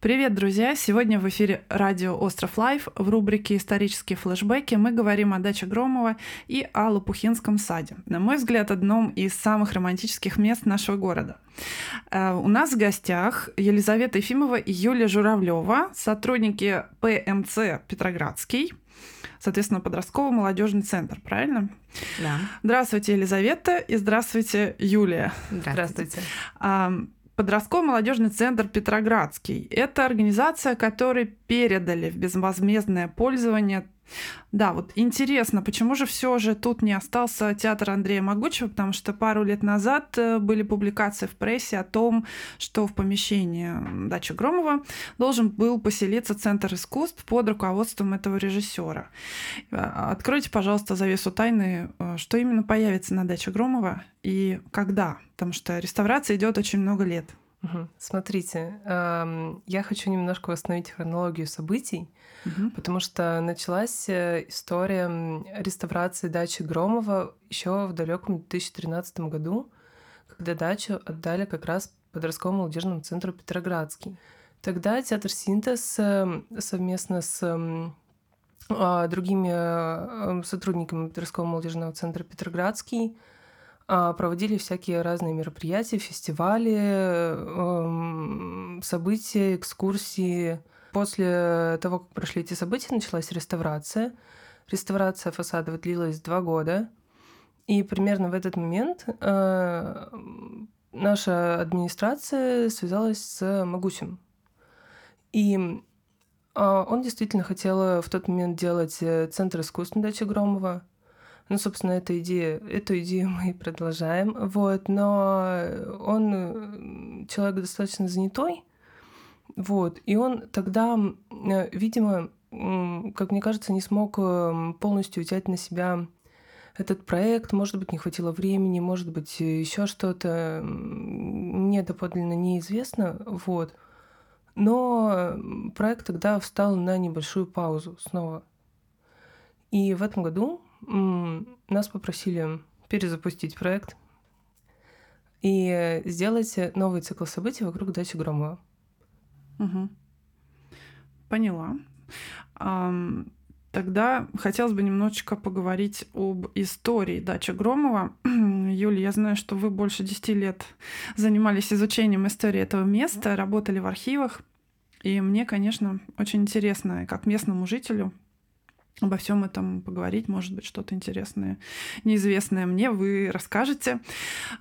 Привет, друзья! Сегодня в эфире радио «Остров Лайф» в рубрике «Исторические флешбеки» мы говорим о даче Громова и о Лопухинском саде. На мой взгляд, одном из самых романтических мест нашего города. Э, у нас в гостях Елизавета Ефимова и Юлия Журавлева, сотрудники ПМЦ «Петроградский», соответственно, подростковый молодежный центр, правильно? Да. Здравствуйте, Елизавета, и здравствуйте, Юлия. Здравствуйте. здравствуйте. Подростковый молодежный центр Петроградский. Это организация, которой передали в безвозмездное пользование да, вот интересно, почему же все же тут не остался театр Андрея Могучего, потому что пару лет назад э, были публикации в прессе о том, что в помещении дачи Громова должен был поселиться Центр искусств под руководством этого режиссера. Э, откройте, пожалуйста, завесу тайны, э, что именно появится на даче Громова и когда, потому что реставрация идет очень много лет. Угу. Смотрите, эм, я хочу немножко восстановить хронологию событий, угу. потому что началась э, история реставрации дачи Громова еще в далеком 2013 году, когда дачу отдали как раз подростковому молодежному центру Петроградский. Тогда театр Синтез эм, совместно с а, другими э, сотрудниками подросткового молодежного центра Петроградский проводили всякие разные мероприятия, фестивали, эм, события, экскурсии. После того, как прошли эти события, началась реставрация. Реставрация фасада длилась два года. И примерно в этот момент э, наша администрация связалась с Магусем. И а, он действительно хотел в тот момент делать э, Центр искусств на даче Громова. Ну, собственно, эту идею, эту идею мы и продолжаем. Вот, но он человек достаточно занятой, вот, и он тогда, э, видимо, как мне кажется, не смог э, полностью взять на себя этот проект, может быть, не хватило времени, может быть, еще что-то мне доподлинно неизвестно, вот. Но проект тогда встал на небольшую паузу снова. И в этом году нас попросили перезапустить проект и сделать новый цикл событий вокруг дачи Громова. Угу. Поняла. Тогда хотелось бы немножечко поговорить об истории дачи Громова. Юля, я знаю, что вы больше 10 лет занимались изучением истории этого места, работали в архивах. И мне, конечно, очень интересно, как местному жителю, обо всем этом поговорить, может быть, что-то интересное, неизвестное мне вы расскажете.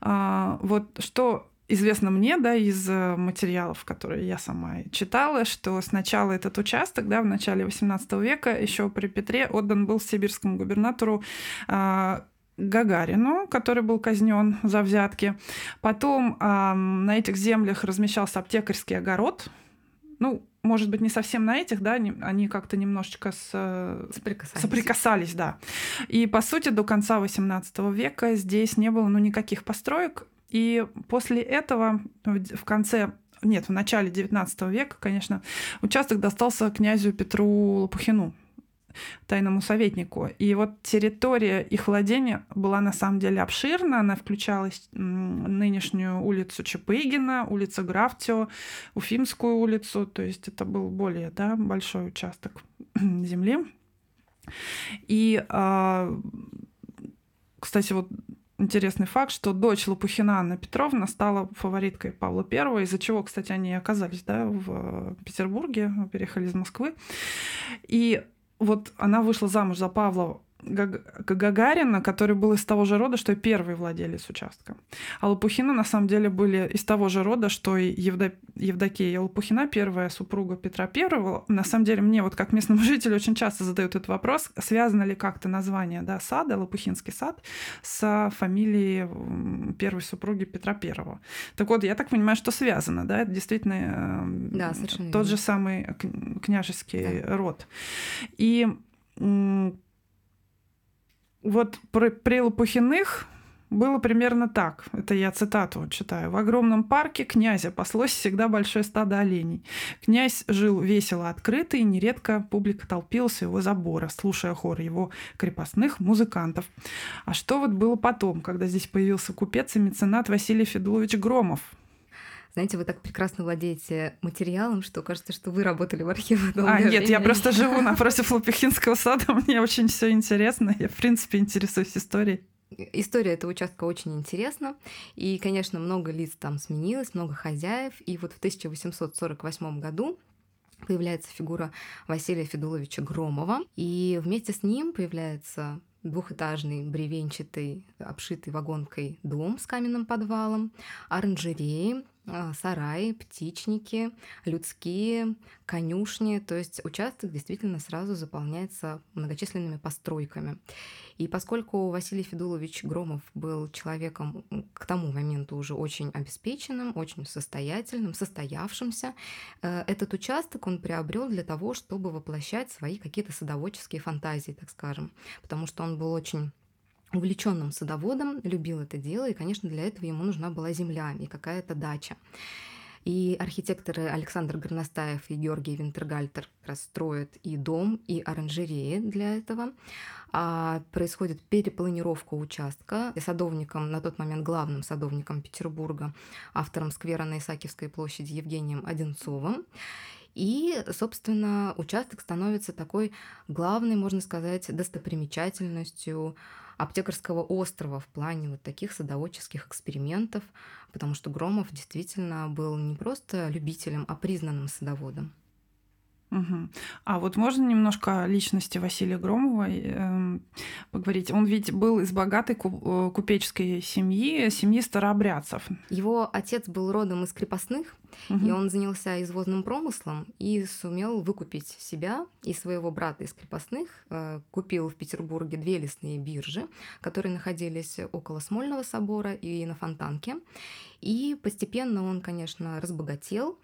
А, вот что известно мне, да, из э, материалов, которые я сама читала, что сначала этот участок, да, в начале XVIII века, еще при Петре, отдан был сибирскому губернатору а, Гагарину, который был казнен за взятки. Потом а, на этих землях размещался аптекарский огород. Ну, может быть, не совсем на этих, да, они как-то немножечко с... соприкасались. соприкасались, да. И, по сути, до конца XVIII века здесь не было, ну, никаких построек. И после этого, в конце нет, в начале XIX века, конечно, участок достался князю Петру Лопухину, тайному советнику. И вот территория их владения была на самом деле обширна. Она включала нынешнюю улицу Чапыгина, улицу Графтио, Уфимскую улицу. То есть это был более да, большой участок земли. И, а, кстати, вот интересный факт, что дочь Лопухина Анна Петровна стала фавориткой Павла I, из-за чего, кстати, они оказались да, в Петербурге, переехали из Москвы. И вот она вышла замуж за Павла Гагарина, который был из того же рода, что и первый владелец участка. А Лопухина на самом деле были из того же рода, что и Евдо... Евдокия Лопухина, первая супруга Петра Первого. На самом деле мне вот как местному жителю очень часто задают этот вопрос, связано ли как-то название да, сада, Лопухинский сад, с фамилией первой супруги Петра Первого. Так вот, я так понимаю, что связано, да, это действительно эм, да, тот верно. же самый княжеский да. род. И вот при, при Лопухиных было примерно так. Это я цитату читаю. В огромном парке князя паслось всегда большое стадо оленей. Князь жил весело открыто, и нередко публика толпилась у его забора, слушая хор его крепостных музыкантов. А что вот было потом, когда здесь появился купец и меценат Василий Федулович Громов? Знаете, вы так прекрасно владеете материалом, что кажется, что вы работали в архиве. А, нет, время. я просто живу напротив Лопехинского сада, мне очень все интересно, я, в принципе, интересуюсь историей. История этого участка очень интересна, и, конечно, много лиц там сменилось, много хозяев, и вот в 1848 году появляется фигура Василия Федуловича Громова, и вместе с ним появляется двухэтажный бревенчатый, обшитый вагонкой дом с каменным подвалом, оранжереи, сараи, птичники, людские, конюшни. То есть участок действительно сразу заполняется многочисленными постройками. И поскольку Василий Федулович Громов был человеком к тому моменту уже очень обеспеченным, очень состоятельным, состоявшимся, э, этот участок он приобрел для того, чтобы воплощать свои какие-то садоводческие фантазии, так скажем, потому что он был очень увлеченным садоводом, любил это дело, и, конечно, для этого ему нужна была земля и какая-то дача. И архитекторы Александр Горностаев и Георгий Винтергальтер расстроят и дом, и оранжереи для этого. А происходит перепланировка участка. И садовником, на тот момент главным садовником Петербурга, автором сквера на Исаакиевской площади Евгением Одинцовым. И, собственно, участок становится такой главной, можно сказать, достопримечательностью аптекарского острова в плане вот таких садоводческих экспериментов, потому что Громов действительно был не просто любителем, а признанным садоводом. Угу. А вот можно немножко о личности Василия Громова э, поговорить? Он ведь был из богатой э, купеческой семьи, семьи старообрядцев. Его отец был родом из крепостных, угу. и он занялся извозным промыслом и сумел выкупить себя и своего брата из крепостных. Э, купил в Петербурге две лесные биржи, которые находились около Смольного собора и на Фонтанке. И постепенно он, конечно, разбогател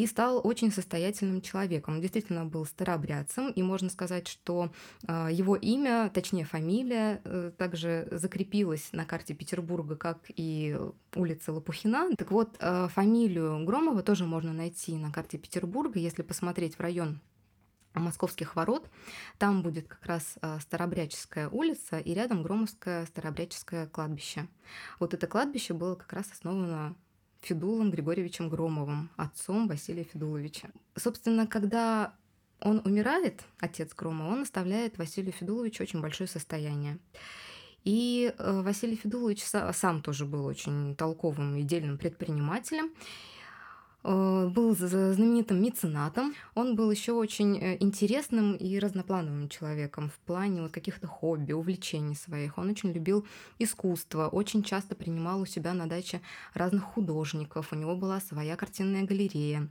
и стал очень состоятельным человеком. Он действительно был старообрядцем, и можно сказать, что а, его имя, точнее фамилия, э, также закрепилась на карте Петербурга, как и улица Лопухина. Так вот, а, фамилию Громова тоже можно найти на карте Петербурга, если посмотреть в район Московских ворот. Там будет как раз а, Старобряческая улица и рядом Громовское Старобряческое кладбище. Вот это кладбище было как раз основано Федулом Григорьевичем Громовым, отцом Василия Федуловича. Собственно, когда он умирает, отец Громова, он оставляет Василию Федуловичу очень большое состояние. И э, Василий Федулович сам тоже был очень толковым и дельным предпринимателем. Э, был знаменитым меценатом. Он был еще очень э, интересным и разноплановым человеком в плане вот каких-то хобби, увлечений своих. Он очень любил искусство, очень часто принимал у себя на даче разных художников. У него была своя картинная галерея.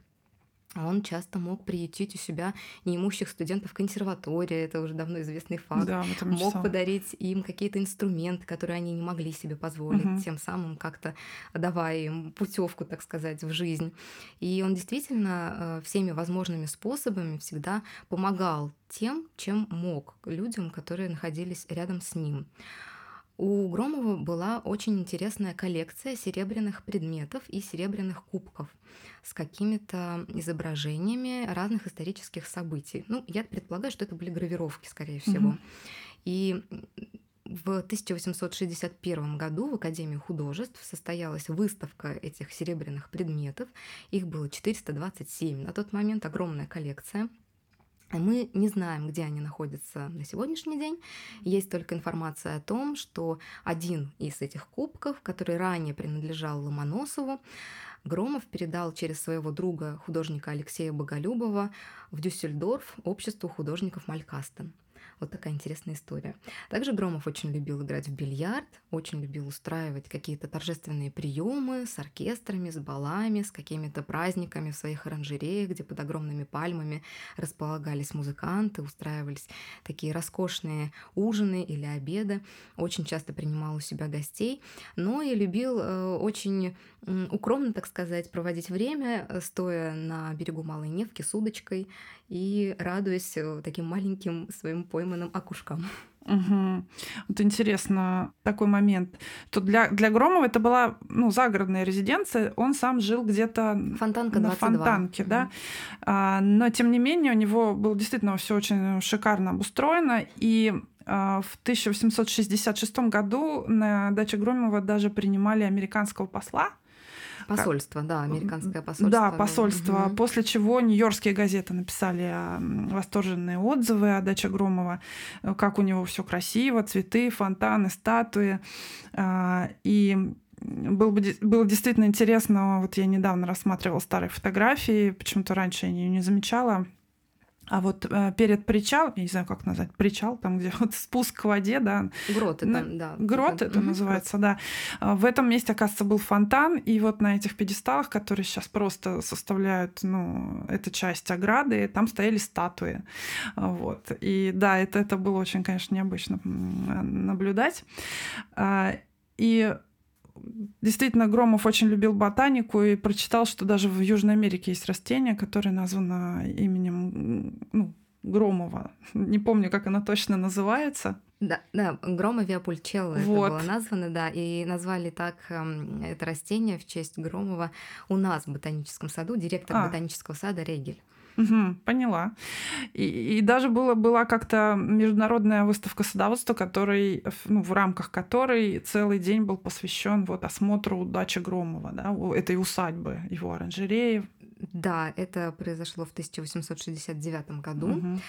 Он часто мог приютить у себя неимущих студентов консерватории, это уже давно известный факт. Да, мог подарить им какие-то инструменты, которые они не могли себе позволить, угу. тем самым как-то давая им путевку, так сказать, в жизнь. И он действительно э, всеми возможными способами всегда помогал тем, чем мог людям, которые находились рядом с ним. У Громова была очень интересная коллекция серебряных предметов и серебряных кубков с какими-то изображениями разных исторических событий. Ну, я предполагаю, что это были гравировки, скорее всего. Mm-hmm. И в 1861 году в Академии художеств состоялась выставка этих серебряных предметов. Их было 427 на тот момент, огромная коллекция. Мы не знаем, где они находятся на сегодняшний день. Есть только информация о том, что один из этих кубков, который ранее принадлежал Ломоносову, Громов передал через своего друга, художника Алексея Боголюбова, в Дюссельдорф обществу художников Малькастен. Вот такая интересная история. Также Громов очень любил играть в бильярд, очень любил устраивать какие-то торжественные приемы с оркестрами, с балами, с какими-то праздниками в своих оранжереях, где под огромными пальмами располагались музыканты, устраивались такие роскошные ужины или обеды. Очень часто принимал у себя гостей, но и любил э, очень укромно, так сказать, проводить время, э, стоя на берегу Малой Невки с удочкой и радуясь э, таким маленьким своим пойманным окушкам. Угу. Вот интересно такой момент. То для, для Громова это была ну, загородная резиденция, он сам жил где-то Фонтанка на Фонтанке, угу. да. А, но тем не менее у него было действительно все очень шикарно обустроено, и а, в 1866 году на даче Громова даже принимали американского посла, Посольство, да, американское посольство. Да, посольство. Угу. После чего нью-йоркские газеты написали восторженные отзывы о даче Громова, э, как у него все красиво, цветы, фонтаны, статуи. А, и было, бы, было действительно интересно, вот я недавно рассматривала старые фотографии, почему-то раньше я ее не замечала, а вот э, перед причалом, я не знаю, как назвать, причал, там, где вот спуск к воде, да. Грот это, да. Грот это, называется, да. А в этом месте, оказывается, был фонтан, и вот на этих пьедесталах, которые сейчас просто составляют, ну, эту часть ограды, там стояли статуи. Вот. И да, это, это было очень, конечно, необычно наблюдать. А, и действительно Громов очень любил ботанику и прочитал, что даже в Южной Америке есть растение, которое названо именем ну, Громова. Не помню, как оно точно называется. Да, да, Громовия пульчелла вот. это было названо, да, и назвали так э, это растение в честь Громова у нас в ботаническом саду, директор а. ботанического сада Регель. Угу, поняла. И, и даже было, была как-то международная выставка садоводства, который, ну, в рамках которой целый день был посвящен вот осмотру дачи Громова, да, этой усадьбы, его оранжереи. Да, это произошло в 1869 году.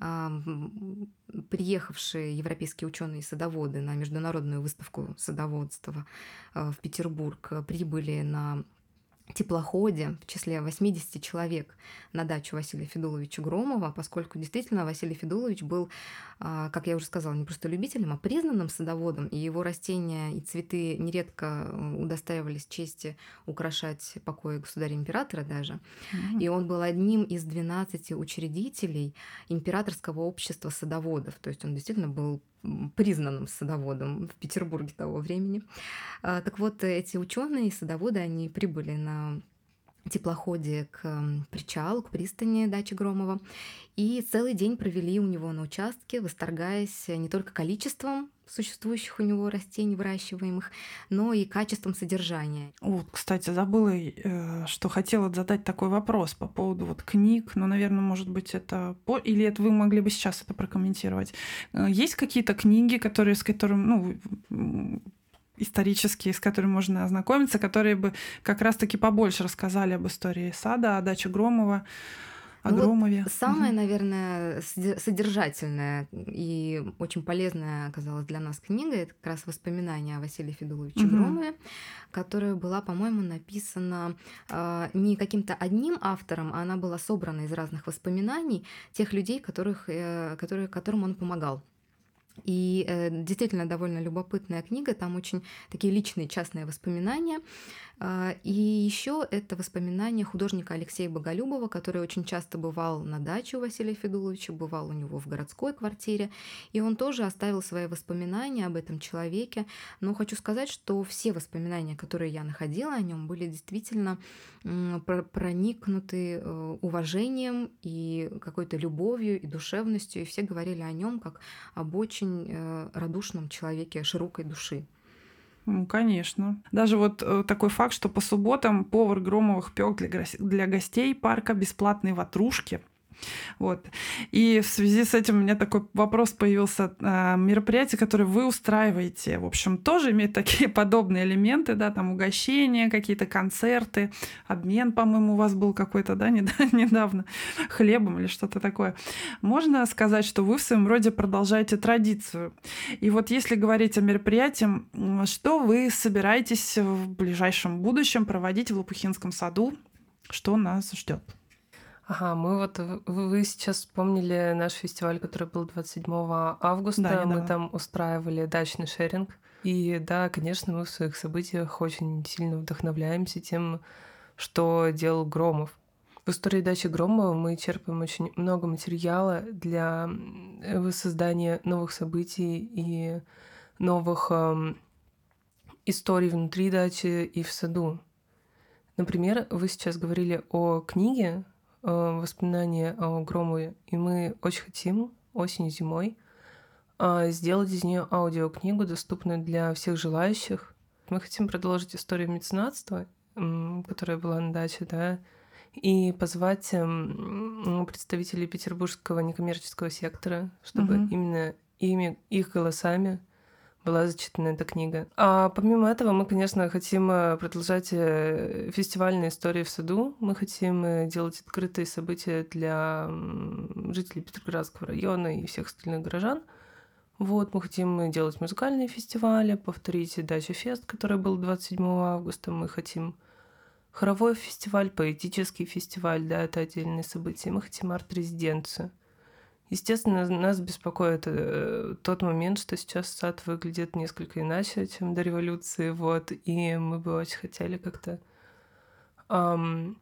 Угу. Приехавшие европейские ученые-садоводы на международную выставку садоводства а, в Петербург прибыли на теплоходе в числе 80 человек на дачу Василия Федуловича Громова, поскольку действительно Василий Федулович был, а, как я уже сказала, не просто любителем, а признанным садоводом, и его растения и цветы нередко э, удостаивались чести украшать покои государя-императора даже. Mm-hmm. И он был одним из 12 учредителей императорского общества садоводов, то есть он действительно был признанным садоводом в Петербурге того времени. А, так вот, эти ученые и садоводы, они прибыли на теплоходе к причалу, к пристани дачи Громова. И целый день провели у него на участке, восторгаясь не только количеством существующих у него растений, выращиваемых, но и качеством содержания. Вот, кстати, забыла, э, что хотела задать такой вопрос по поводу вот книг, но, наверное, может быть, это... Или это вы могли бы сейчас это прокомментировать. Э, есть какие-то книги, которые, с которыми, ну, исторические, с которыми можно ознакомиться, которые бы как раз-таки побольше рассказали об истории сада, о даче Громова, о ну Громове. Вот самое, угу. наверное, содержательная и очень полезная оказалась для нас книга, это как раз воспоминания о Василии Федуловиче угу. Громове, которая была, по-моему, написана э, не каким-то одним автором, а она была собрана из разных воспоминаний тех людей, которых, э, которые, которым он помогал. И э, действительно довольно любопытная книга, там очень такие личные частные воспоминания. А, и еще это воспоминания художника Алексея Боголюбова, который очень часто бывал на даче у Василия Федуловича, бывал у него в городской квартире, и он тоже оставил свои воспоминания об этом человеке. Но хочу сказать, что все воспоминания, которые я находила о нем, были действительно проникнуты э, уважением и какой-то любовью и душевностью, и все говорили о нем как об очень э, радушном человеке широкой души. Конечно. Даже вот э, такой факт, что по субботам повар Громовых пек для гостей парка бесплатные ватрушки – вот. И в связи с этим у меня такой вопрос появился. А, мероприятия, которые вы устраиваете, в общем, тоже имеют такие подобные элементы, да, там угощения, какие-то концерты, обмен, по-моему, у вас был какой-то, да, недавно, хлебом или что-то такое. Можно сказать, что вы в своем роде продолжаете традицию. И вот если говорить о мероприятии, что вы собираетесь в ближайшем будущем проводить в Лопухинском саду? Что нас ждет? Ага, мы вот вы сейчас вспомнили наш фестиваль, который был 27 августа. Да, мы там устраивали дачный шеринг. И да, конечно, мы в своих событиях очень сильно вдохновляемся тем, что делал Громов. В истории дачи Громова мы черпаем очень много материала для воссоздания новых событий и новых эм, историй внутри дачи и в саду. Например, вы сейчас говорили о книге, Э, воспоминания о Громове, и мы очень хотим осенью, зимой а, сделать из нее аудиокнигу, доступную для всех желающих. Мы хотим продолжить историю меценатства, которая была на даче, да, и позвать эм, представителей петербургского некоммерческого сектора, чтобы угу. именно ими, их голосами была зачитана эта книга. А помимо этого мы, конечно, хотим э, продолжать э, фестивальные истории в саду. Мы хотим э, делать открытые события для жителей Петроградского района и всех остальных горожан. Вот, мы хотим делать музыкальные фестивали, повторить Дача Фест, который был 27 августа. Мы хотим хоровой фестиваль, поэтический фестиваль, да, это отдельные события. Мы хотим арт-резиденцию. Естественно, нас беспокоит э, тот момент, что сейчас сад выглядит несколько иначе, чем до революции, вот, и мы бы очень хотели как-то, эм,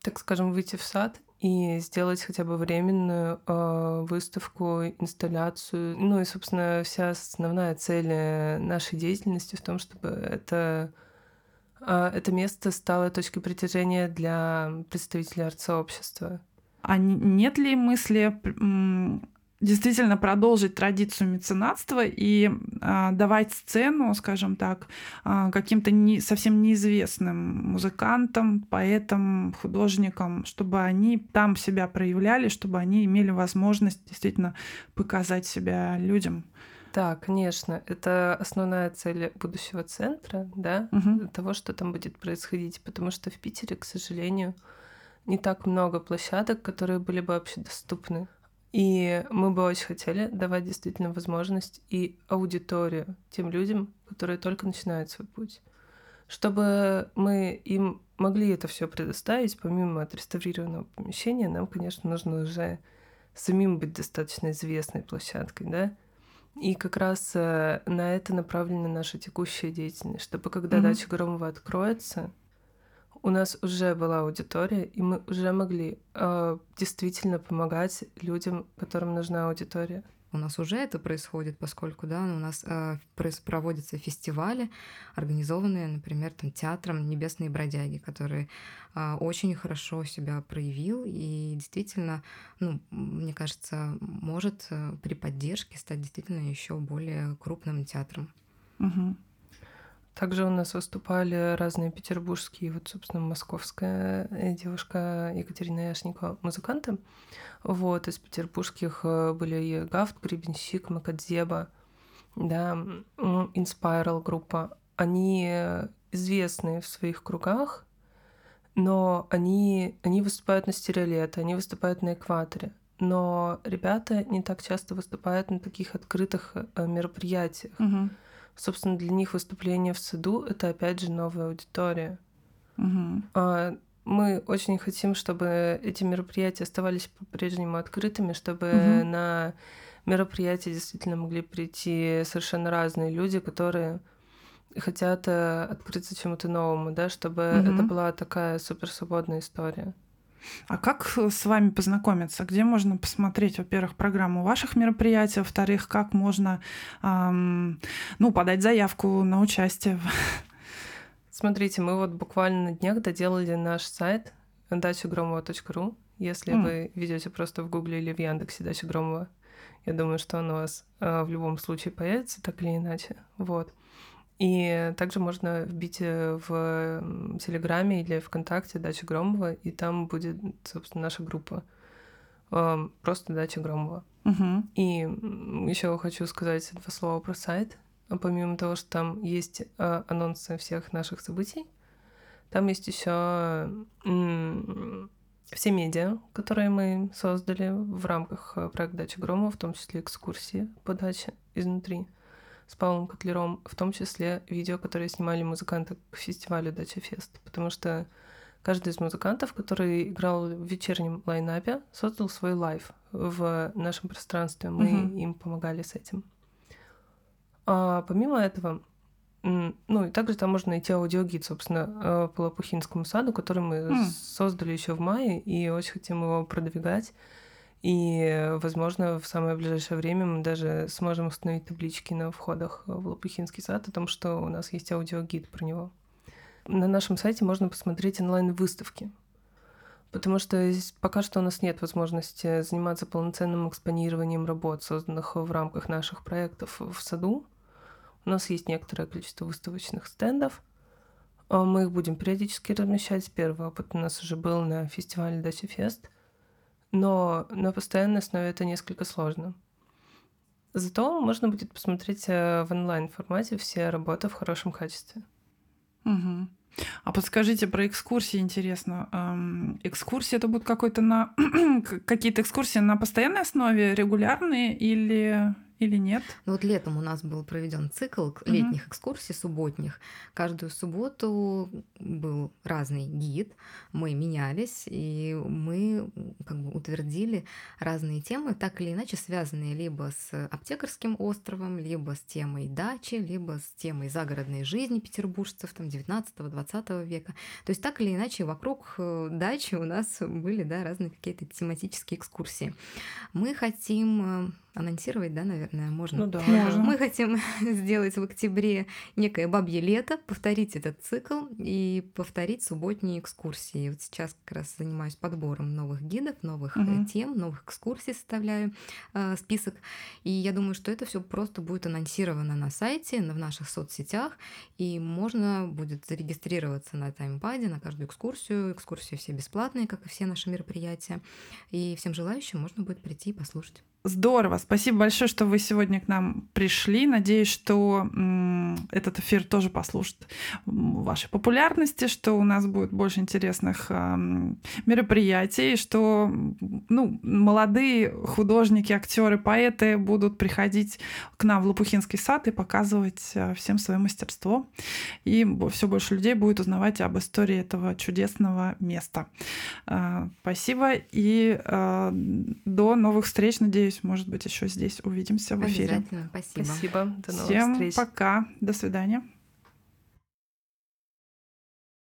так скажем, выйти в сад и сделать хотя бы временную э, выставку, инсталляцию. Ну и, собственно, вся основная цель э, нашей деятельности в том, чтобы это, э, это место стало точкой притяжения для представителей арт-сообщества. А нет ли мысли действительно продолжить традицию меценатства и а, давать сцену, скажем так, а, каким-то не, совсем неизвестным музыкантам, поэтам, художникам, чтобы они там себя проявляли, чтобы они имели возможность действительно показать себя людям. Да, конечно, это основная цель будущего центра, да, угу. того, что там будет происходить, потому что в Питере, к сожалению, не так много площадок, которые были бы вообще доступны. И мы бы очень хотели давать действительно возможность и аудиторию тем людям, которые только начинают свой путь. Чтобы мы им могли это все предоставить, помимо отреставрированного помещения, нам, конечно, нужно уже самим быть достаточно известной площадкой, да? И как раз э, на это направлена наша текущая деятельность, чтобы когда mm-hmm. дача Громова откроется, у нас уже была аудитория, и мы уже могли э, действительно помогать людям, которым нужна аудитория. У нас уже это происходит, поскольку да, у нас э, проводятся фестивали, организованные, например, там, театром «Небесные бродяги», который э, очень хорошо себя проявил и действительно, ну, мне кажется, может э, при поддержке стать действительно еще более крупным театром. Угу. Также у нас выступали разные петербургские, вот, собственно, московская э, девушка Екатерина Яшникова, музыканты. Вот, из петербургских э, были и Гафт, Гребенщик, Макадзеба, да, Inspiral группа. Они известны в своих кругах, но они, они выступают на стереолет, они выступают на экваторе. Но ребята не так часто выступают на таких открытых э, мероприятиях. Угу. Собственно, для них выступление в саду — это, опять же, новая аудитория. Угу. Мы очень хотим, чтобы эти мероприятия оставались по-прежнему открытыми, чтобы угу. на мероприятия действительно могли прийти совершенно разные люди, которые хотят э, открыться чему-то новому, да, чтобы угу. это была такая суперсвободная история. А как с вами познакомиться? Где можно посмотреть, во-первых, программу ваших мероприятий, во-вторых, как можно эм, ну, подать заявку на участие? Смотрите, мы вот буквально на днях доделали наш сайт дачагромова.ру. Если mm. вы ведете просто в Гугле или в Яндексе Дача Громова, я думаю, что он у вас э, в любом случае появится, так или иначе. Вот. И также можно вбить э, в Телеграме или ВКонтакте Дача Громова, и там будет, собственно, наша группа. Просто Дача Громова. Угу. И еще хочу сказать два слова про сайт. Помимо того, что там есть э, анонсы всех наших событий, там есть еще все медиа, которые мы создали в рамках э, проекта Дача Громова, в том числе экскурсии по даче изнутри с Павлом Котлером, в том числе видео, которые снимали музыканты к фестивалю Дача Фест, потому что каждый из музыкантов, который играл в вечернем line-up е, создал свой live в нашем пространстве. Мы uh-huh. им помогали с этим. А помимо этого, ну и также там можно найти аудиогид, собственно, э, по Лопухинскому саду, который мы mm. создали еще в мае, и очень хотим его продвигать. И, возможно, в самое ближайшее время мы даже сможем установить таблички на входах в Лопухинский сад о том, что у нас есть аудиогид про него. На нашем сайте можно посмотреть онлайн-выставки, потому что пока что у нас нет возможности заниматься полноценным экспонированием работ, созданных в рамках наших проектов в саду. У нас есть некоторое количество выставочных стендов. А мы их будем периодически размещать. Первый опыт у нас уже был на фестивале Дача Фест – но на постоянной основе это несколько сложно. Зато можно будет посмотреть э, в онлайн-формате все работы в хорошем качестве. Угу. А подскажите про экскурсии, интересно. Экскурсии это будут какой-то на какие-то экскурсии на постоянной основе, регулярные или или нет? Ну, вот летом у нас был проведен цикл летних угу. экскурсий, субботних. Каждую субботу был разный гид, мы менялись, и мы как бы утвердили разные темы, так или иначе связанные либо с аптекарским островом, либо с темой дачи, либо с темой загородной жизни петербуржцев там 19-20 века. То есть так или иначе вокруг э, дачи у нас были да, разные какие-то тематические экскурсии. Мы хотим э, анонсировать, да, наверное, можно. Ну да, можно. Мы хотим сделать в октябре некое бабье лето, повторить этот цикл и повторить субботние экскурсии. Вот сейчас как раз занимаюсь подбором новых гидов, новых угу. тем, новых экскурсий составляю э, список. И я думаю, что это все просто будет анонсировано на сайте, в наших соцсетях, и можно будет зарегистрироваться на таймпаде на каждую экскурсию. Экскурсии все бесплатные, как и все наши мероприятия. И всем желающим можно будет прийти и послушать. Здорово. Спасибо большое, что вы сегодня к нам пришли. Надеюсь, что этот эфир тоже послужит вашей популярности, что у нас будет больше интересных мероприятий, что ну, молодые художники, актеры, поэты будут приходить к нам в Лопухинский сад и показывать а, всем свое мастерство. И все больше людей будет узнавать об истории этого чудесного места. А, спасибо и а, до новых встреч, надеюсь Надеюсь, может быть, еще здесь увидимся в эфире. Спасибо. Спасибо. До новых Всем встреч. пока. До свидания.